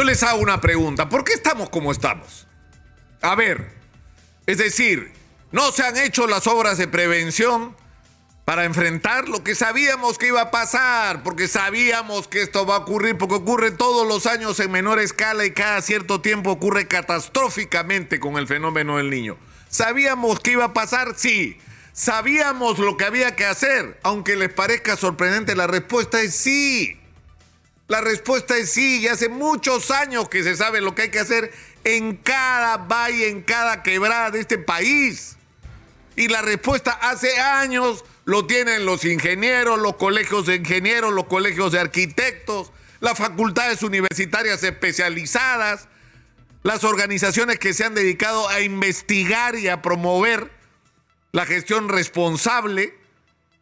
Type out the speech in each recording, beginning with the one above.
Yo les hago una pregunta, ¿por qué estamos como estamos? A ver, es decir, no se han hecho las obras de prevención para enfrentar lo que sabíamos que iba a pasar, porque sabíamos que esto va a ocurrir, porque ocurre todos los años en menor escala y cada cierto tiempo ocurre catastróficamente con el fenómeno del niño. ¿Sabíamos que iba a pasar? Sí. ¿Sabíamos lo que había que hacer? Aunque les parezca sorprendente, la respuesta es sí. La respuesta es sí, y hace muchos años que se sabe lo que hay que hacer en cada valle, en cada quebrada de este país. Y la respuesta hace años lo tienen los ingenieros, los colegios de ingenieros, los colegios de arquitectos, las facultades universitarias especializadas, las organizaciones que se han dedicado a investigar y a promover la gestión responsable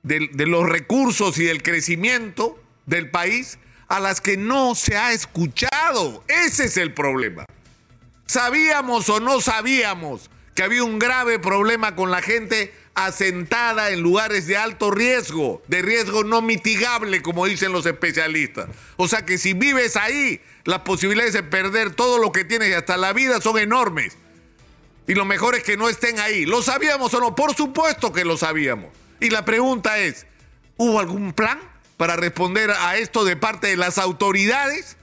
de, de los recursos y del crecimiento del país a las que no se ha escuchado. Ese es el problema. ¿Sabíamos o no sabíamos que había un grave problema con la gente asentada en lugares de alto riesgo, de riesgo no mitigable, como dicen los especialistas? O sea que si vives ahí, las posibilidades de perder todo lo que tienes y hasta la vida son enormes. Y lo mejor es que no estén ahí. ¿Lo sabíamos o no? Por supuesto que lo sabíamos. Y la pregunta es, ¿hubo algún plan? Para responder a esto de parte de las autoridades.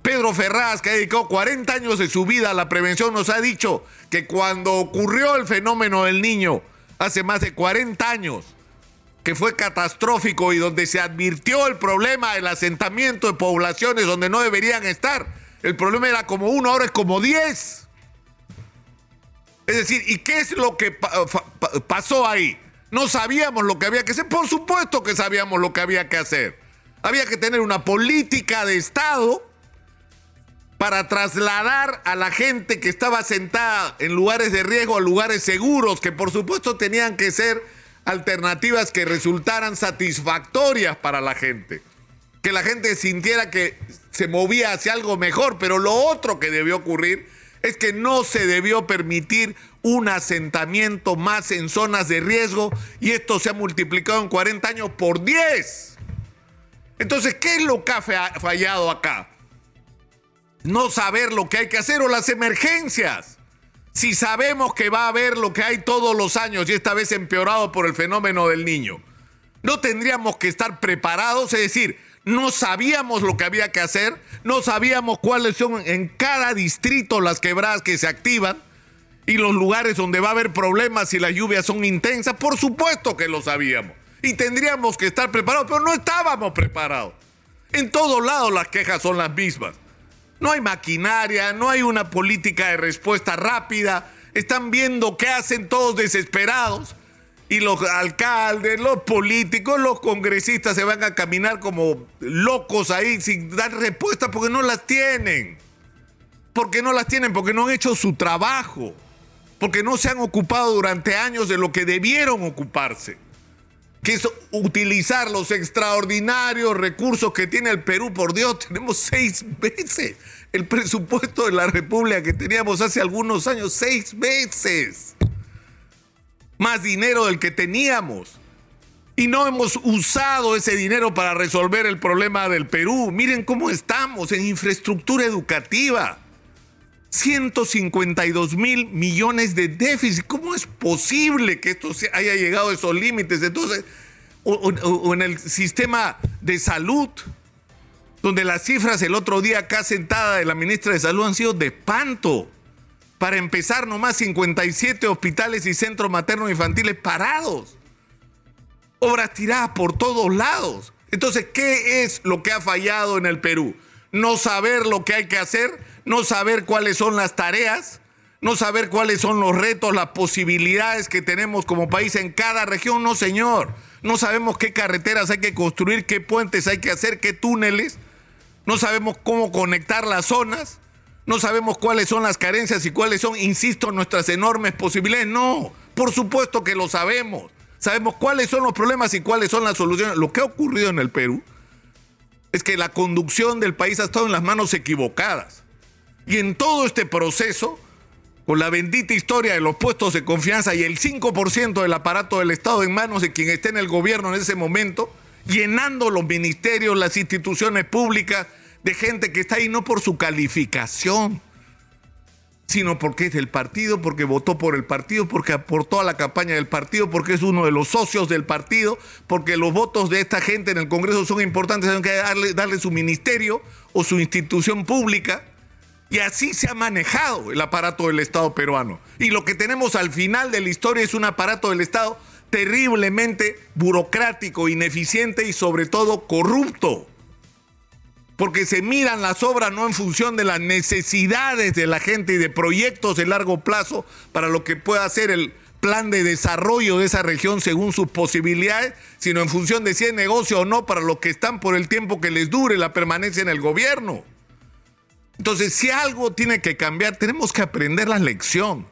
Pedro Ferraz, que ha dedicado 40 años de su vida a la prevención, nos ha dicho que cuando ocurrió el fenómeno del niño hace más de 40 años, que fue catastrófico y donde se advirtió el problema del asentamiento de poblaciones donde no deberían estar, el problema era como uno, ahora es como 10. Es decir, ¿y qué es lo que pasó ahí? No sabíamos lo que había que hacer. Por supuesto que sabíamos lo que había que hacer. Había que tener una política de Estado para trasladar a la gente que estaba sentada en lugares de riesgo a lugares seguros, que por supuesto tenían que ser alternativas que resultaran satisfactorias para la gente. Que la gente sintiera que se movía hacia algo mejor, pero lo otro que debió ocurrir es que no se debió permitir un asentamiento más en zonas de riesgo y esto se ha multiplicado en 40 años por 10. Entonces, ¿qué es lo que ha fallado acá? No saber lo que hay que hacer o las emergencias. Si sabemos que va a haber lo que hay todos los años y esta vez empeorado por el fenómeno del niño, no tendríamos que estar preparados, es decir, no sabíamos lo que había que hacer, no sabíamos cuáles son en cada distrito las quebradas que se activan y los lugares donde va a haber problemas si las lluvias son intensas, por supuesto que lo sabíamos. Y tendríamos que estar preparados, pero no estábamos preparados. En todos lados las quejas son las mismas. No hay maquinaria, no hay una política de respuesta rápida. Están viendo qué hacen todos desesperados. Y los alcaldes, los políticos, los congresistas se van a caminar como locos ahí sin dar respuesta porque no las tienen. Porque no las tienen, porque no han hecho su trabajo porque no se han ocupado durante años de lo que debieron ocuparse, que es utilizar los extraordinarios recursos que tiene el Perú. Por Dios, tenemos seis veces el presupuesto de la República que teníamos hace algunos años, seis veces. Más dinero del que teníamos. Y no hemos usado ese dinero para resolver el problema del Perú. Miren cómo estamos en infraestructura educativa 152 mil millones de déficit. ¿Cómo es posible que esto haya llegado a esos límites? Entonces, o, en el sistema de salud, donde las cifras el otro día acá sentada de la ministra de Salud han sido de espanto. Para empezar, nomás 57 hospitales y centros maternos infantiles parados. Obras tiradas por todos lados. Entonces, ¿qué es lo que ha fallado en el Perú? No saber lo que hay que hacer no saber cuáles son las tareas, no saber cuáles son los retos, las posibilidades que tenemos como país en cada región, no señor. No sabemos qué carreteras hay que construir, qué puentes hay que hacer, qué túneles. No sabemos cómo conectar las zonas. No sabemos cuáles son las carencias y cuáles son, insisto, nuestras enormes posibilidades. No, por supuesto que lo sabemos. Sabemos cuáles son los problemas y cuáles son las soluciones. Lo que ha ocurrido en el Perú es que la conducción del país ha estado en las manos equivocadas. Y en todo este proceso, con la bendita historia de los puestos de confianza y el 5% del aparato del Estado en manos de quien esté en el gobierno en ese momento, llenando los ministerios, las instituciones públicas de gente que está ahí no por su calificación, sino porque es del partido, porque votó por el partido, porque aportó a la campaña del partido, porque es uno de los socios del partido, porque los votos de esta gente en el Congreso son importantes, hay que darle, darle su ministerio o su institución pública. Y así se ha manejado el aparato del Estado peruano. Y lo que tenemos al final de la historia es un aparato del Estado terriblemente burocrático, ineficiente y sobre todo corrupto porque se miran las obras no en función de las necesidades de la gente y de proyectos de largo plazo para lo que pueda ser el plan de desarrollo de esa región según sus posibilidades, sino en función de si es negocio o no para los que están por el tiempo que les dure la permanencia en el gobierno. Entonces, si algo tiene que cambiar, tenemos que aprender la lección.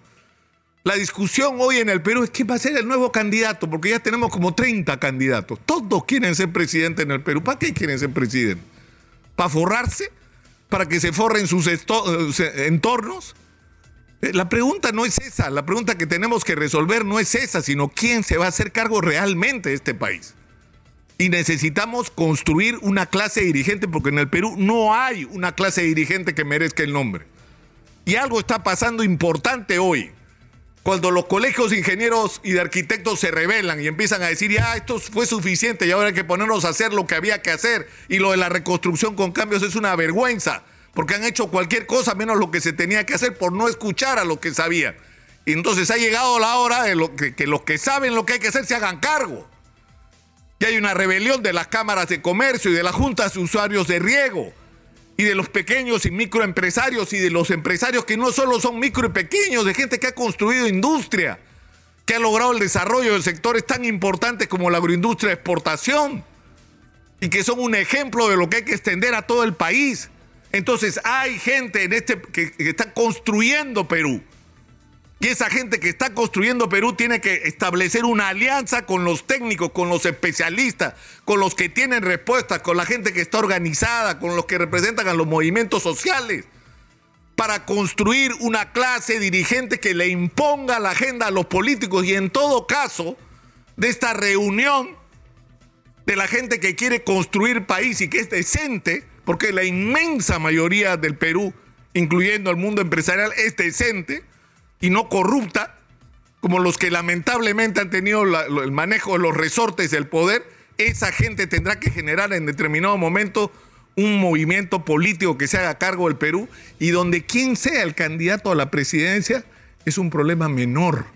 La discusión hoy en el Perú es quién va a ser el nuevo candidato, porque ya tenemos como 30 candidatos. Todos quieren ser presidente en el Perú. ¿Para qué quieren ser presidente? Para forrarse, para que se forren sus eh, entornos. Eh, la pregunta no es esa, la pregunta que tenemos que resolver no es esa, sino quién se va a hacer cargo realmente de este país. Y necesitamos construir una clase dirigente porque en el Perú no hay una clase dirigente que merezca el nombre. Y algo está pasando importante hoy cuando los colegios de ingenieros y de arquitectos se rebelan y empiezan a decir, ya, esto fue suficiente y ahora hay que ponernos a hacer lo que había que hacer, y lo de la reconstrucción con cambios es una vergüenza, porque han hecho cualquier cosa menos lo que se tenía que hacer por no escuchar a lo que sabían. Y entonces ha llegado la hora de lo que, que los que saben lo que hay que hacer se hagan cargo. Y hay una rebelión de las cámaras de comercio y de las juntas de usuarios de riego y de los pequeños y microempresarios y de los empresarios que no solo son micro y pequeños, de gente que ha construido industria, que ha logrado el desarrollo de sectores tan importantes como la agroindustria de exportación y que son un ejemplo de lo que hay que extender a todo el país. Entonces hay gente en este que, que está construyendo Perú y esa gente que está construyendo Perú tiene que establecer una alianza con los técnicos, con los especialistas, con los que tienen respuestas, con la gente que está organizada, con los que representan a los movimientos sociales, para construir una clase dirigente que le imponga la agenda a los políticos y en todo caso, de esta reunión de la gente que quiere construir país y que es decente, porque la inmensa mayoría del Perú, incluyendo el mundo empresarial, es decente y no corrupta, como los que lamentablemente han tenido el manejo de los resortes del poder, esa gente tendrá que generar en determinado momento un movimiento político que se haga cargo del Perú y donde quien sea el candidato a la presidencia es un problema menor,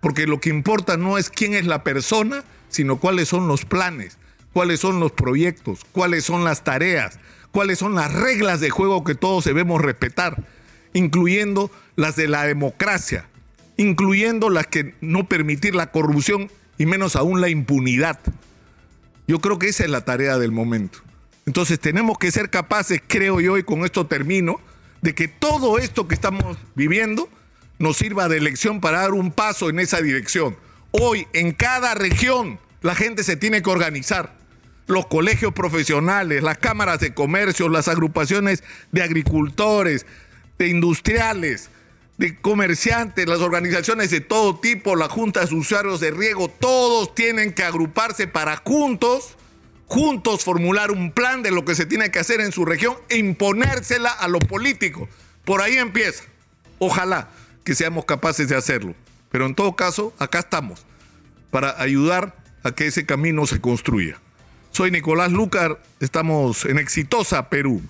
porque lo que importa no es quién es la persona, sino cuáles son los planes, cuáles son los proyectos, cuáles son las tareas, cuáles son las reglas de juego que todos debemos respetar incluyendo las de la democracia, incluyendo las que no permitir la corrupción y menos aún la impunidad. Yo creo que esa es la tarea del momento. Entonces tenemos que ser capaces, creo yo, y con esto termino, de que todo esto que estamos viviendo nos sirva de lección para dar un paso en esa dirección. Hoy en cada región la gente se tiene que organizar. Los colegios profesionales, las cámaras de comercio, las agrupaciones de agricultores, de industriales, de comerciantes, las organizaciones de todo tipo, las juntas de usuarios de riego, todos tienen que agruparse para juntos, juntos formular un plan de lo que se tiene que hacer en su región e imponérsela a los políticos. Por ahí empieza. Ojalá que seamos capaces de hacerlo. Pero en todo caso, acá estamos para ayudar a que ese camino se construya. Soy Nicolás Lucar, estamos en Exitosa, Perú.